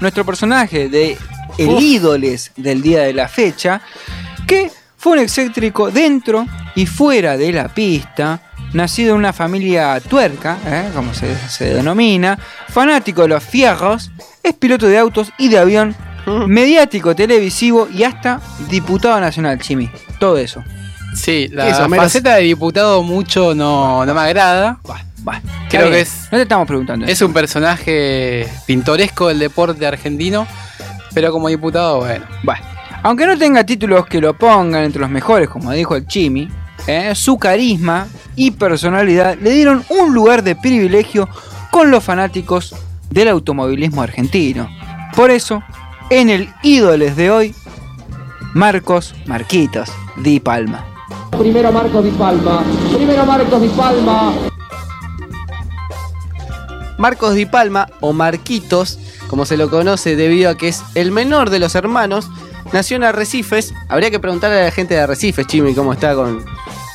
nuestro personaje de el ídoles del día de la fecha, que fue un excéntrico dentro y fuera de la pista, nacido en una familia tuerca, ¿eh? como se, se denomina, fanático de los fierros, es piloto de autos y de avión, mediático, televisivo y hasta diputado nacional, Chimi. Todo eso. Sí, la faceta de diputado mucho no, no me agrada. Bah, Creo está que es, No te estamos preguntando. es un personaje pintoresco del deporte argentino, pero como diputado, bueno. Bueno, aunque no tenga títulos que lo pongan entre los mejores, como dijo el Chimi, ¿eh? su carisma y personalidad le dieron un lugar de privilegio con los fanáticos del automovilismo argentino. Por eso, en el ídoles de hoy, Marcos Marquitos Di Palma. Primero Marcos Di Palma. Primero Marcos Di Palma. Marcos Di Palma, o Marquitos, como se lo conoce debido a que es el menor de los hermanos, nació en Arrecifes. Habría que preguntarle a la gente de Arrecifes, Chimi, cómo está con,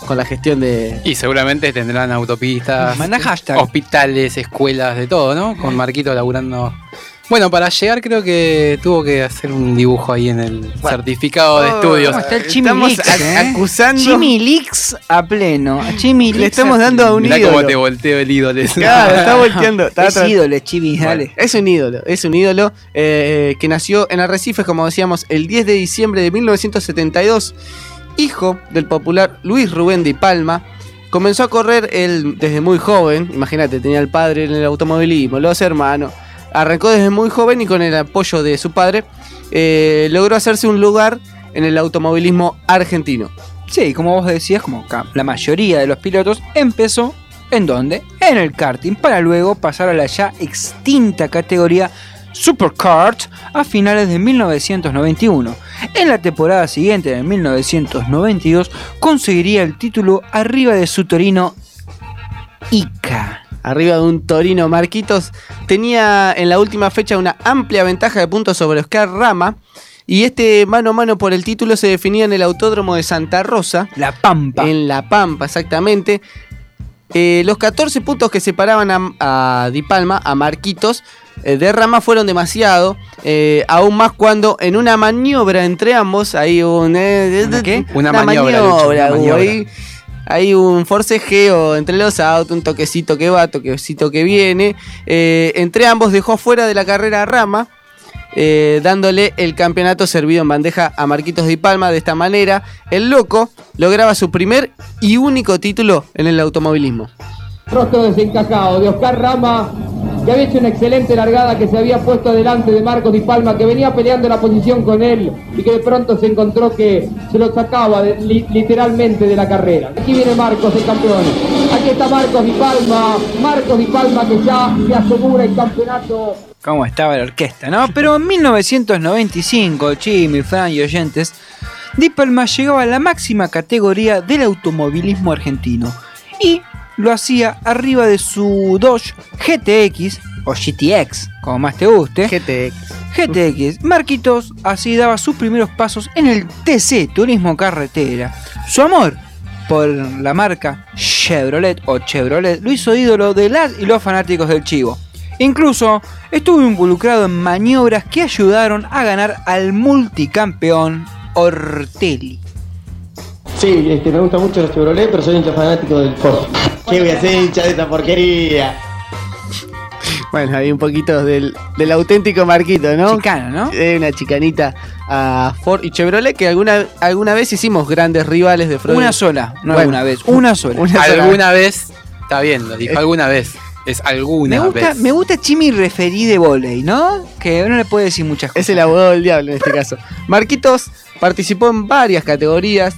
con la gestión de... Y seguramente tendrán autopistas, hospitales, escuelas, de todo, ¿no? Con Marquito laburando. Bueno, para llegar creo que tuvo que hacer un dibujo ahí en el certificado de Oh, estudios. ¿Cómo está el Estamos Chimilix? ac- eh? acusando- Chimilix a pleno. A Le estamos dando a un Mirá ídolo. cómo te volteo el ídolo. Claro, está volteando. está Es ídoles, Chimi, dale. Es un ídolo, es un ídolo eh, que nació en Arrecifes, como decíamos, el 10 de diciembre de 1972, hijo del popular Luis Rubén Di Palma. Comenzó a correr él desde muy joven, imagínate, tenía el padre en el automovilismo, los hermanos. Arrancó desde muy joven y con el apoyo de su padre eh, logró hacerse un lugar en el automovilismo argentino. Sí, como vos decías, como la mayoría de los pilotos, empezó ¿en dónde? En el karting, para luego pasar a la ya extinta categoría Superkart a finales de 1991. En la temporada siguiente, en 1992, conseguiría el título arriba de su Torino Ica. Arriba de un Torino Marquitos, tenía en la última fecha una amplia ventaja de puntos sobre Oscar Rama. Y este mano a mano por el título se definía en el Autódromo de Santa Rosa, La Pampa. en La Pampa exactamente. Eh, los 14 puntos que separaban a, a Di Palma, a Marquitos, eh, de Rama fueron demasiado. eh, aún más cuando en una maniobra entre ambos, hay un... ¿Una qué? Una maniobra, Lucho, una maniobra. ahí. Hay un forcejeo entre los autos, un toquecito que va, toquecito que viene. Eh, entre ambos dejó fuera de la carrera a Rama, eh, dándole el campeonato servido en bandeja a Marquitos Di Palma. De esta manera, el loco lograba su primer y único título en el automovilismo. Rostro desencajado de Oscar Rama, que había hecho una excelente largada, que se había puesto delante de Marcos Di Palma, que venía peleando la posición con él y que de pronto se encontró que se lo sacaba literalmente de la carrera. Aquí viene Marcos, el campeón. Aquí está Marcos Di Palma, Marcos Di Palma que ya se asegura el campeonato. cómo estaba la orquesta, ¿no? Pero en 1995, Chimi, Fran y oyentes, Di Palma llegaba a la máxima categoría del automovilismo argentino y lo hacía arriba de su Dodge GTX o GTX, como más te guste. GTX. GTX. Marquitos así daba sus primeros pasos en el TC, Turismo Carretera. Su amor por la marca Chevrolet o Chevrolet lo hizo ídolo de las y los fanáticos del Chivo. Incluso estuvo involucrado en maniobras que ayudaron a ganar al multicampeón Ortelli. Sí, este, me gusta mucho los Chevrolet, pero soy hincha fanático del Ford. ¿Qué voy a ser hincha de esta porquería? Bueno, hay un poquito del, del auténtico Marquito, ¿no? Chicano, ¿no? Eh, una chicanita a Ford y Chevrolet que alguna, alguna vez hicimos grandes rivales de Freud. Una sola, no Bueno, alguna vez, una sola. una sola. Alguna vez, está bien, lo dijo alguna vez. Es Me alguna gusta, vez. me gusta Chimi referí de volei, ¿no? Que no le puede decir muchas cosas. Es el abogado del diablo en este caso. Marquitos participó en varias categorías,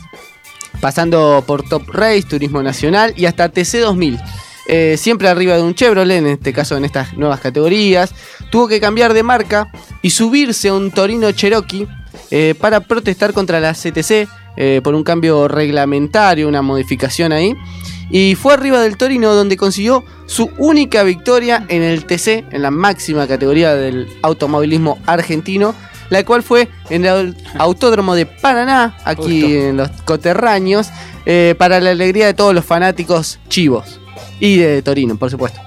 pasando por Top Race, Turismo Nacional y hasta TC 2000. Eh, siempre arriba de un Chevrolet, en este caso en estas nuevas categorías. Tuvo que cambiar de marca y subirse a un Torino Cherokee eh, para protestar contra la CTC eh, por un cambio reglamentario, una modificación ahí. Y fue arriba del Torino donde consiguió su única victoria en el TC, en la máxima categoría del automovilismo argentino, la cual fue en el Autódromo de Paraná, aquí Justo. en los coterráneos, eh, para la alegría de todos los fanáticos chivos. Y de Torino, por supuesto.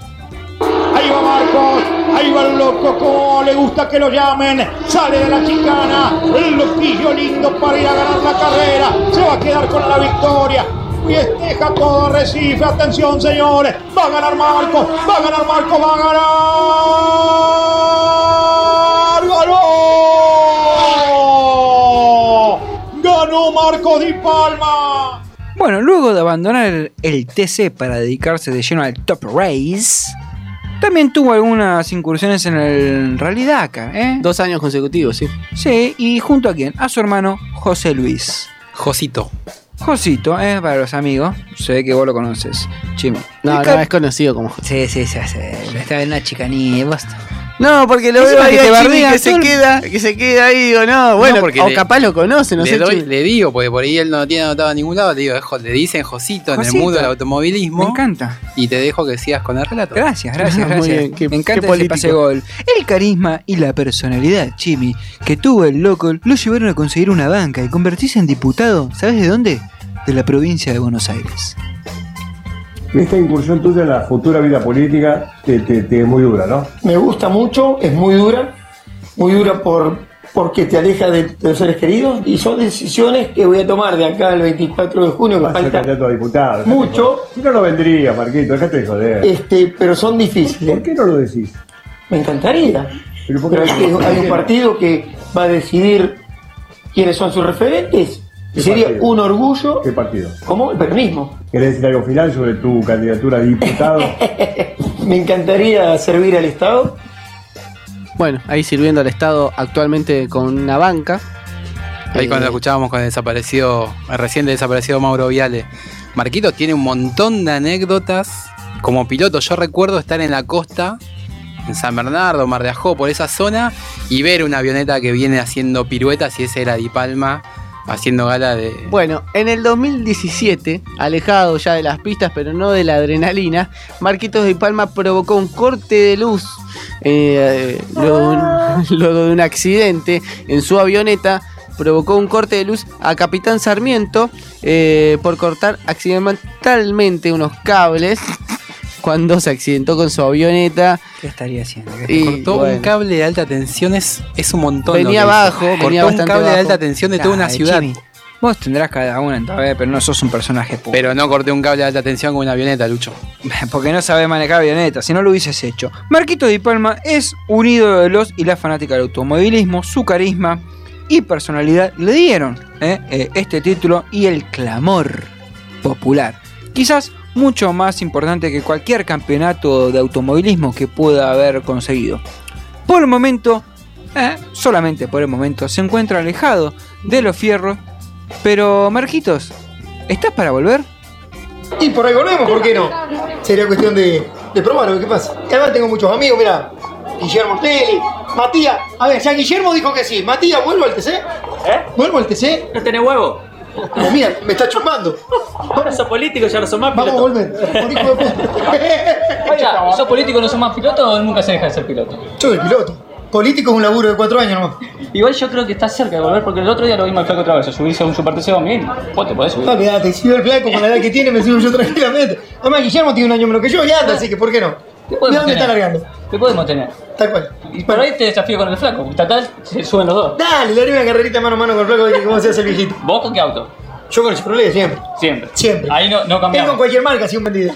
Ahí va Marcos, ahí va el loco. Como le gusta que lo llamen, sale de la chicana, el loquillo lindo para ir a ganar la carrera, se va a quedar con la victoria. Festeja todo Recife, atención señores, va a ganar Marco, va a ganar Marco, va a ganar, ganó Marco Di Palma. Bueno, luego de abandonar el, TC para dedicarse de lleno al Top Race, también tuvo algunas incursiones en el Rally Dakar, ¿eh? Dos años consecutivos, sí. Sí, y junto a quién? A su hermano José Luis. Josito. Josito, ¿eh? Para los amigos. Se ve que vos lo conoces, Chimi. No, no, es conocido como José. Sí, sí, sí, sí. Está en una chicanía, basta. No, porque lo veo ahí que Chimi que se queda, que se queda ahí, digo, no, bueno, porque o le- capaz lo conoce, no le, sé. doy- le digo, porque por ahí él no tiene anotado en ningún lado, le digo, le dicen Josito, en el mundo del Me automovilismo. encanta. Y te dejo que sigas con el relato. Gracias, gracias, gracias. bien, qué- Me encanta qué ese pase gol. El carisma y la personalidad, Chimi, que tuvo el loco, lo llevaron a conseguir una banca y convertirse en diputado, ¿sabes de dónde? De la provincia de Buenos Aires. Esta incursión tuya en la futura vida política te, te- te es muy dura, ¿no? Me gusta mucho, es muy dura, muy dura por, porque te aleja de, de los seres queridos y son decisiones que voy a tomar de acá al 24 de junio, que Vas a ser a diputado. mucho. Si no, no vendría, Marquito, déjate de joder. este, pero son difíciles. ¿Por qué no lo decís? Me encantaría. ¿Pero Pero hay, que- ¿Por hay qué un partido que va a decidir quiénes son sus referentes. ¿Qué Y sería partido? un orgullo, ¿Qué partido? como el peronismo. ¿Querés decir algo final sobre tu candidatura a diputado? Me encantaría servir al Estado. Bueno, ahí sirviendo al Estado actualmente con una banca. Ahí Eh, cuando escuchábamos con el desaparecido, el recién desaparecido Mauro Viale. Marquito tiene un montón de anécdotas. Como piloto, yo recuerdo estar en la costa, en San Bernardo, Mar de Ajó, por esa zona, y ver una avioneta que viene haciendo piruetas, y ese era Di Palma, haciendo gala de. Bueno, en el 2017, alejado ya de las pistas, pero no de la adrenalina, Marquitos de Palma provocó un corte de luz eh, luego, de un, luego de un accidente en su avioneta. Provocó un corte de luz a Capitán Sarmiento eh, por cortar accidentalmente unos cables cuando se accidentó con su avioneta. ¿Qué estaría haciendo? Y, Cortó un cable de alta tensión, es, es un montón. Venía abajo, Cortó venía un cable de alta tensión de toda una ciudad. Vos tendrás cada una en tu vez, pero no sos un personaje público. Pero no corté un cable de alta tensión con una avioneta, Lucho. Porque no sabe manejar avionetas, si no lo hubieses hecho. Marquito Di Palma es un ídolo de los y la fanática del automovilismo, su carisma y personalidad le dieron eh, eh, este título y el clamor popular. Quizás mucho más importante que cualquier campeonato de automovilismo que pueda haber conseguido. Por el momento, eh, solamente por el momento, se encuentra alejado de los fierros. Pero, Marquitos, ¿estás para volver? Y por ahí volvemos, ¿por qué no? Sería cuestión de, de probarlo, ¿qué pasa? Y además tengo muchos amigos, mira, Guillermo Ortelli, Matías. A ver, ya Guillermo dijo que sí. Matías, ¿vuelvo al TC? ¿Eh? ¿Vuelvo al TC? ¿No tenés huevo? Como mira, me está chupando. Ahora sos político, ya no sos más Vamos a piloto. volver. Oiga, ¿sos político, no sos más piloto o nunca se deja de ser piloto? Yo soy piloto. Político es un laburo de cuatro años nomás. Igual yo creo que estás cerca de volver porque el otro día lo vimos al flaco otra vez. Subirse a un Super TC bien. Vos te podés subir. No, olvidate, si veo el flaco con la edad que tiene, me subo yo tranquilamente. Además, Guillermo tiene un año menos que yo y anda, así que ¿por qué no? ¿Qué ¿De dónde está largando? ¿Qué podemos tener? Tal cual. Y por ahí te desafío con el flaco. Total, se suben los dos. Dale, le haré una carrerita mano a mano con el flaco de cómo se hace el viejito. ¿Vos con qué auto? Yo con el Chevrolet siempre. Siempre. Siempre. Ahí no, no Tengo cambiamos. cualquier marca, así un vendido.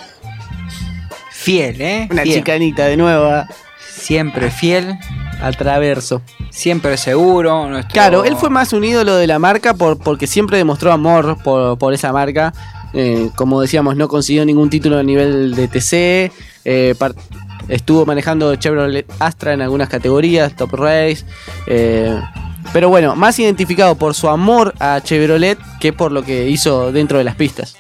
Fiel, ¿eh? Una Fiel. chicanita de nuevo a, Siempre fiel, a traverso. siempre seguro. nuestro- Claro, él fue más un ídolo de la marca por, porque siempre demostró amor por, por esa marca. Eh, como decíamos, no consiguió ningún título a nivel de TC. eh, par- estuvo manejando Chevrolet Astra en algunas categorías, Top Race. eh, pero bueno, más identificado por su amor a Chevrolet que por lo que hizo dentro de las pistas.